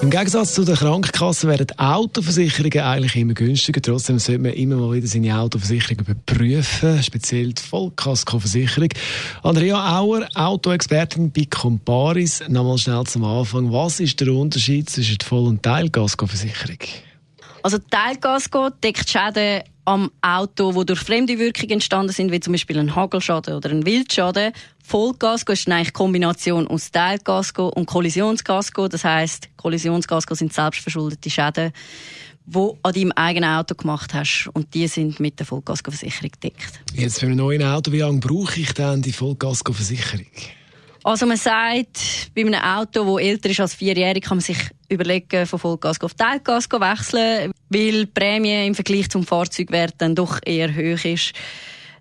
im Gegensatz zu den Krankenkassen werden Autoversicherungen eigentlich immer günstiger. Trotzdem sollte man immer mal wieder seine Autoversicherung überprüfen, speziell die Vollkaskoversicherung. Andrea Auer, Autoexpertin bei Comparis. Nochmal schnell zum Anfang. Was ist der Unterschied zwischen Voll- und Teilkaskoversicherung? Also Teilkasko deckt Schäden am Auto, die durch fremde Wirkung entstanden sind, wie zum Beispiel ein Hagelschaden oder ein Wildschaden. Vollkasko ist eigentlich eine Kombination aus Teilkasko und Kollisionskasko. Das heißt, Kollisionskasko sind selbstverschuldete Schäden, die du an deinem eigenen Auto gemacht hast. Und die sind mit der Vollkaskoversicherung gedeckt. Jetzt für ein neues Auto, wie lange brauche ich dann die Vollkaskoversicherung? Also man sagt, bei einem Auto, das älter ist als vierjährig, kann man sich überlegen, von Vollgas auf Teilgas zu wechseln, weil die Prämie im Vergleich zum Fahrzeugwert dann doch eher hoch ist.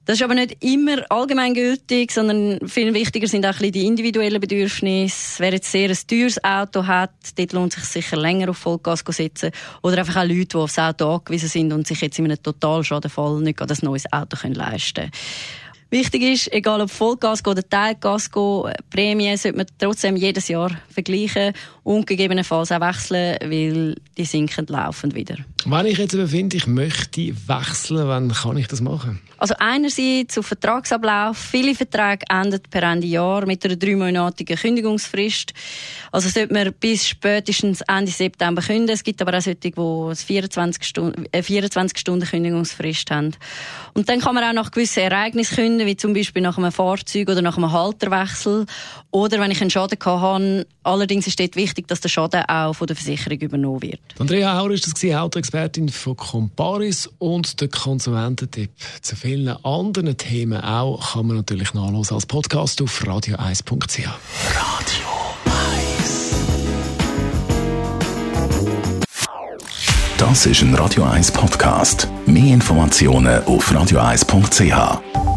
Das ist aber nicht immer allgemeingültig, sondern viel wichtiger sind auch die individuellen Bedürfnisse. Wer jetzt sehr ein teures Auto hat, dort lohnt es sich sicher länger auf Vollgas zu setzen. Oder einfach auch Leute, die aufs Auto angewiesen sind und sich jetzt in einem Totalschadenfall nicht ein neues Auto leisten können. Wichtig ist, egal ob Vollgas oder Teilgas, Prämien sollte man trotzdem jedes Jahr vergleichen und gegebenenfalls auch wechseln, weil die sinken laufend wieder. Wenn ich jetzt finde, ich möchte wechseln, wann kann ich das machen? Also einerseits auf Vertragsablauf. Viele Verträge enden per Ende Jahr mit einer dreimonatigen Kündigungsfrist. Also sollte man bis spätestens Ende September kündigen. Es gibt aber auch solche, die 24 Stunden, äh, 24 Stunden Kündigungsfrist haben. Und dann kann man auch nach gewissen Ereignissen kündigen, wie zum Beispiel nach einem Fahrzeug oder nach einem Halterwechsel. Oder wenn ich einen Schaden hatte. Allerdings ist dort wichtig, dass der Schaden auch von der Versicherung übernommen wird. Andrea Auer ist das Autoexpertin von Comparis und der Konsumententipp. Zu vielen anderen Themen auch kann man natürlich nachlesen als Podcast auf radio1.ch. Radio 1 Das ist ein Radio 1 Podcast. Mehr Informationen auf radio1.ch.